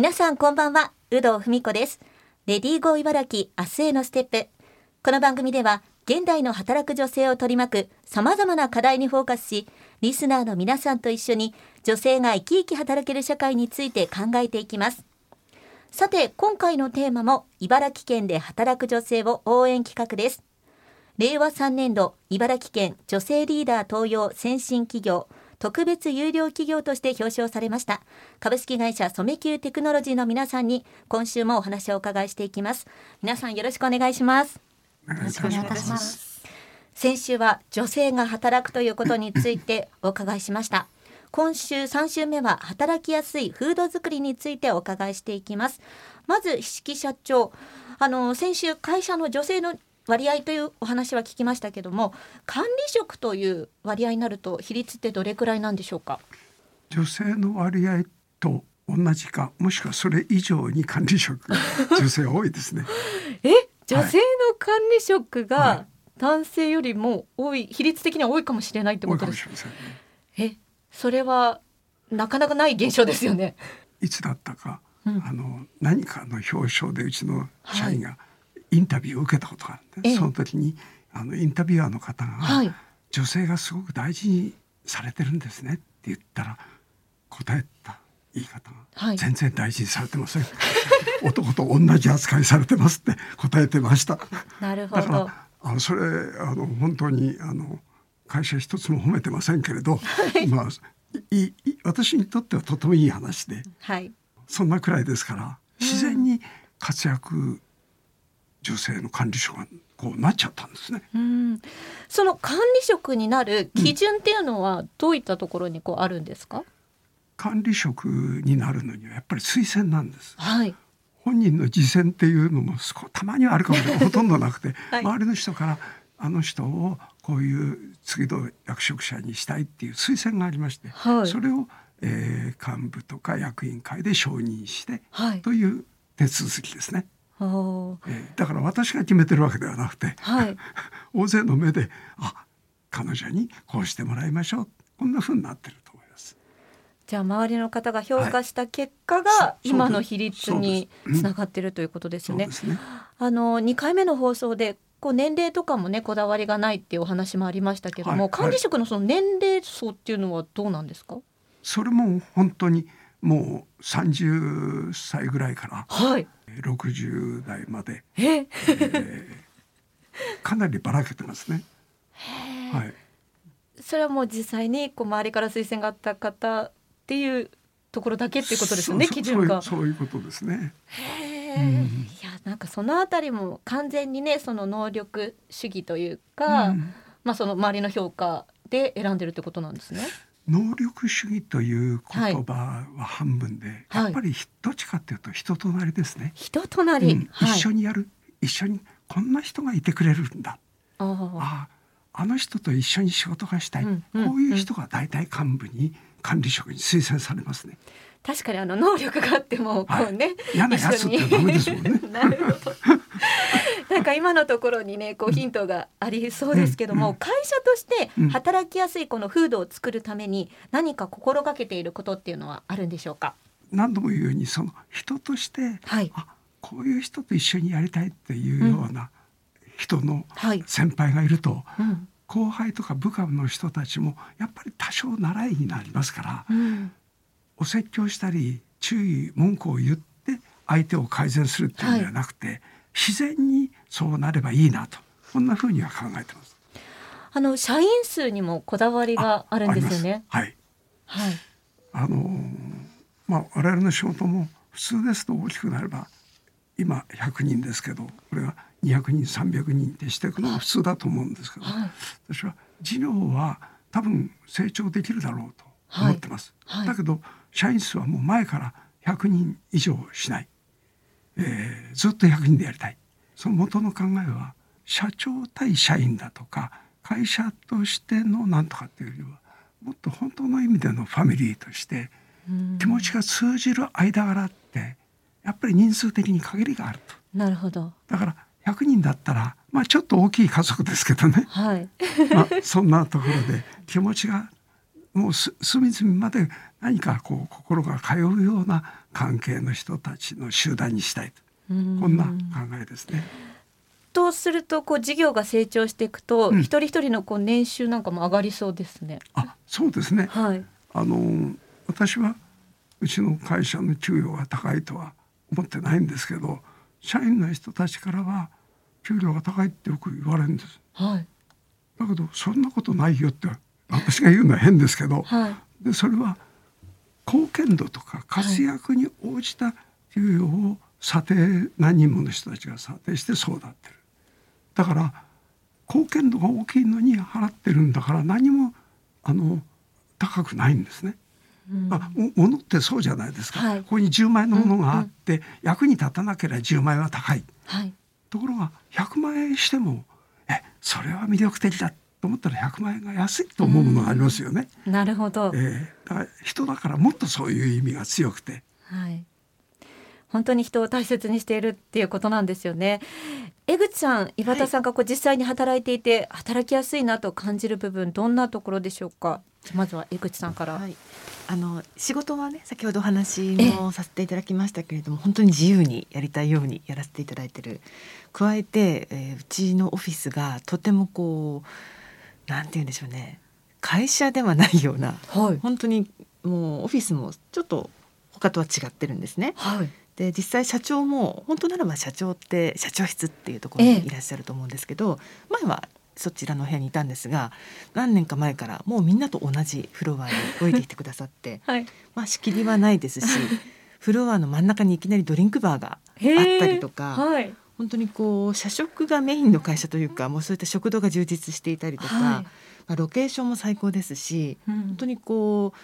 皆さんこんばんは。有働文子です。レディーゴー茨城明日へのステップ。この番組では現代の働く女性を取り巻く様々な課題にフォーカスしリスナーの皆さんと一緒に女性が生き生き働ける社会について考えていきます。さて今回のテーマも茨城県で働く女性を応援企画です。令和3年度茨城県女性リーダー登用先進企業特別有料企業として表彰されました。株式会社染久テクノロジーの皆さんに今週もお話をお伺いしていきます。皆さんよろしくお願いします。よろしくお願いいたします。先週は女性が働くということについて お伺いしました。今週3週目は働きやすいフード作りについてお伺いしていきます。まず石木社長。あの先週会社の女性の割合というお話は聞きましたけども管理職という割合になると比率ってどれくらいなんでしょうか？女性の割合と同じかもしくはそれ以上に管理職 女性多いですね。え？女性の管理職が男性よりも多い、比率的には多いかもしれないってことです。ね、え？それはなかなかない現象ですよね。いつだったか、うん、あの何かの表彰でうちの社員が、はいインタビューを受けたことがあって、その時にあのインタビュアーの方が、はい、女性がすごく大事にされてるんですね」って言ったら答えた言い方が、はい、全然大事にされてません。男と同じ扱いされてますって答えてました。なるほど。あのそれあの本当にあの会社一つも褒めてませんけれど、はい、まあいい私にとってはとてもいい話で、はい、そんなくらいですから自然に活躍女性の管理職がこうなっちゃったんですね。その管理職になる基準っていうのはどういったところにこうあるんですか、うん、管理職になるのにはやっぱり推薦なんです。はい。本人の自薦っていうのもたまにはあるかもしれないほとんどなくて、はい、周りの人からあの人をこういう次の役職者にしたいっていう推薦がありまして、はい、それを、えー、幹部とか役員会で承認して、はい、という手続きですね。えー、だから私が決めてるわけではなくて、はい、大勢の目であ彼女にこうしてもらいましょう。こんなふうになってると思います。じゃあ周りの方が評価した結果が、はい、今の比率につながっているということですね。すね。あの2回目の放送でこう年齢とかもねこだわりがないっていうお話もありましたけども、はい、管理職のその年齢層っていうのはどうなんですか？それも本当にもう30歳ぐらいから、はい、60代まで、え？ー、かなりばらけてますね。はい、それはもう実際にこう周りから推薦があった方っていうところだけっていうことですよね基準が。そういうことですね。うん、いやなんかそのあたりも完全にねその能力主義というか、うん、まあその周りの評価で選んでるってことなんですね。能力主義という言葉は半分で、はい、やっぱりどっちかっていうと人となりですね。人となり、うん。はい、一緒にやる。一緒にこんな人がいてくれるんだ。ああ。あの人と一緒に仕事がしたい、うんうん、こういう人が大体幹部に管理職に推薦されますね。確かにあの能力があってもこうね、はい、嫌なやつってダメですもんね。なるほど。なんか今のところにねこうヒントがありそうですけども、会社として働きやすいこの風土を作るために何か心がけていることっていうのはあるんでしょうか？何度も言うようにその人として、はい、あこういう人と一緒にやりたいっていうような人の先輩がいると、はいうん。後輩とか部下の人たちもやっぱり多少習いになりますから、うん、お説教したり注意文句を言って相手を改善するっていうんではなくて、はい、自然にそうなればいいなとこんなふうには考えてます。あの社員数にもこだわりがあるんですよね。はい。はい。あのまあ我々の仕事も普通ですと大きくなれば今100人ですけどこれが200人300人ってしていくのが普通だと思うんですけど、はい、私は事業は多分成長できるだろうと思ってます。はいはい、だけど社員数はもう前から100人以上しない。えー、ずっと100人でやりたいその元の考えは社長対社員だとか会社としてのなんとかっていうよりはもっと本当の意味でのファミリーとして気持ちが通じる間柄ってやっぱり人数的に限りがあると。なるほど。だから100人だったら、まあ、ちょっと大きい家族ですけどね、はい。まあ、そんなところで気持ちがもう隅々まで何かこう心が通うような関係の人たちの集団にしたいとこんな考えですね。とするとこう事業が成長していくと、うん、一人一人のこう年収なんかも上がりそうですね。あそうですね、はい、あの私はうちの会社の給与が高いとは思ってないんですけど社員の人たちからは給料が高いってよく言われるんです。はい、だけどそんなことないよって私が言うのは変ですけど、はい、でそれは貢献度とか活躍に応じた給与を査定何人もの人たちが査定してそうなってる。だから貢献度が大きいのに払ってるんだから何もあの高くないんですね。あ物ってそうじゃないですか、はい、ここに10万円のものがあって、うんうん、役に立たなければ10万円は高い、はい、ところが100万円してもえそれは魅力的だと思ったら100万円が安いと思うものがありますよね。なるほど、えー、だ人だからもっとそういう意味が強くて、はい、本当に人を大切にしているっていうことなんですよね。江口さん、岩田さんがこう実際に働いていて、働きやすいなと感じる部分どんなところでしょうか？まずは江口さんから。はい、あの仕事はね先ほどお話もさせていただきましたけれども本当に自由にやりたいようにやらせていただいてる加えて、えー、うちのオフィスがとてもこうなんて言うんでしょうね会社ではないような、はい、本当にもうオフィスもちょっと他とは違ってるんですね。はい、で実際社長も本当ならば社長って社長室っていうところにいらっしゃると思うんですけど、ええ、前はそちらの部屋にいたんですが何年か前からもうみんなと同じフロアに置いてきてくださって、はい、まあ仕切りはないですし フロアの真ん中にいきなりドリンクバーがあったりとか、はい、本当にこう社食がメインの会社というかもうそういった食堂が充実していたりとか、はい、まあ、ロケーションも最高ですし、うん、本当にこう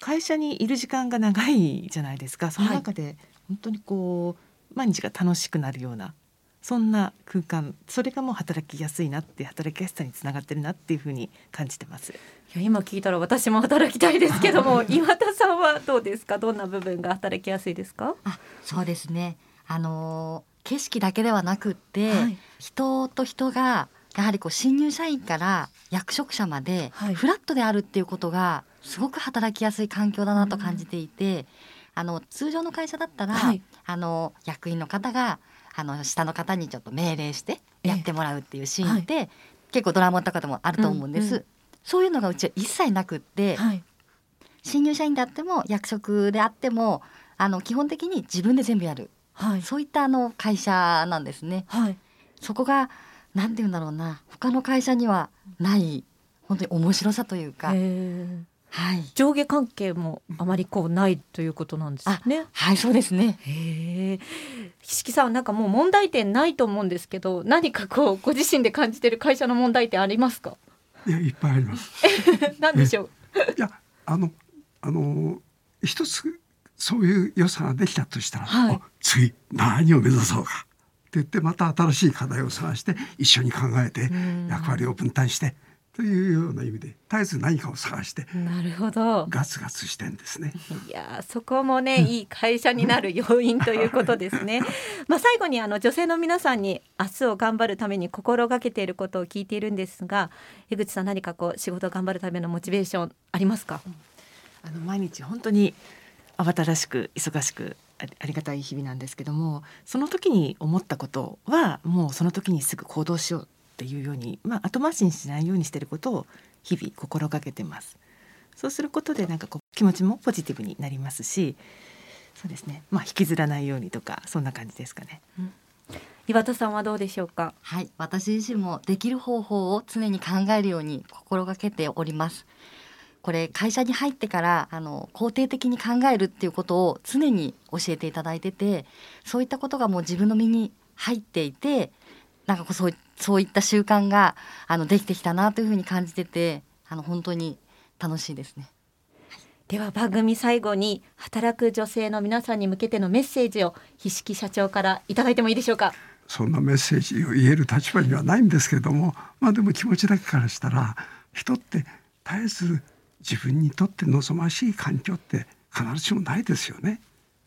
会社にいる時間が長いじゃないですか。その中で本当にこう毎日が楽しくなるようなそんな空間それがもう働きやすいなって働きやすさにつながってるなっていうふうに感じてます。いや今聞いたら私も働きたいですけども 岩田さんはどうですか？どんな部分が働きやすいですか？あそうですね。あの景色だけではなくって、はい、人と人がやはりこう新入社員から役職者までフラットであるっていうことがすごく働きやすい環境だなと感じていて、うん、あの通常の会社だったら、はい、あの役員の方があの下の方にちょっと命令してやってもらうっていうシーンって、えはい、結構ドラマとかでもあると思うんです、うんうん、そういうのがうちは一切なくって、はい、新入社員であっても役職であってもあの基本的に自分で全部やる、はい、そういったあの会社なんですね。はい、そこがなんて言うんだろうな他の会社にはない本当に面白さというか。はい、上下関係もあまりこうないということなんですね。はいそうですね。へえ。岸木さんなんかもう問題点ないと思うんですけど何かこうご自身で感じている会社の問題点ありますか？いやいっぱいあります。何でしょう？いやあのあの一つそういう良さができたとしたら、はい、次何を目指そうかって言ってまた新しい課題を探して一緒に考えて役割を分担してというような意味で絶えず何かを探してなるほど。ガツガツしてんですね。いやそこもねいい会社になる要因ということですね。まあ最後にあの女性の皆さんに明日を頑張るために心がけていることを聞いているんですが江口さん何かこう仕事を頑張るためのモチベーションありますか、あの毎日本当に慌ただしく忙しくありがたい日々なんですけどもその時に思ったことはもうその時にすぐ行動しようっていうように、まあ、後回しにしないようにしてることを日々心がけてます。そうすることでなんかこう気持ちもポジティブになりますしそうですね、まあ、引きずらないようにとかそんな感じですかね。うん。岩田さんはどうでしょうか？はい。私自身もできる方法を常に考えるように心がけております。これ会社に入ってからあの肯定的に考えるっていうことを常に教えていただいててそういったことがもう自分の身に入っていてなんかそうそういった習慣があのできてきたなというふうに感じててあの本当に楽しいですね。では番組最後に働く女性の皆さんに向けてのメッセージを菱木社長からいただいてもいいでしょうか？そんなメッセージを言える立場にはないんですけどもまあでも気持ちだけからしたら人って絶えず自分にとって望ましい環境って必ずしもないですよね。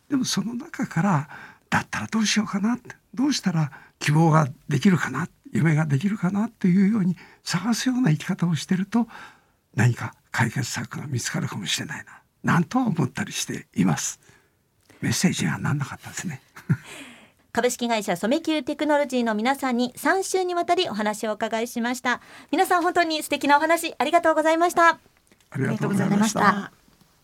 でもその中からだったらどうしようかなって。どうしたら希望ができるかな？夢ができるかなっていうように探すような生き方をしてると何か解決策が見つかるかもしれないな。なんと思ったりしています。メッセージにはなんなかったですね。株式会社染久テクノロジーの皆さんに3週にわたりお話をお伺いしました。皆さん本当に素敵なお話ありがとうございました。ありがとうございました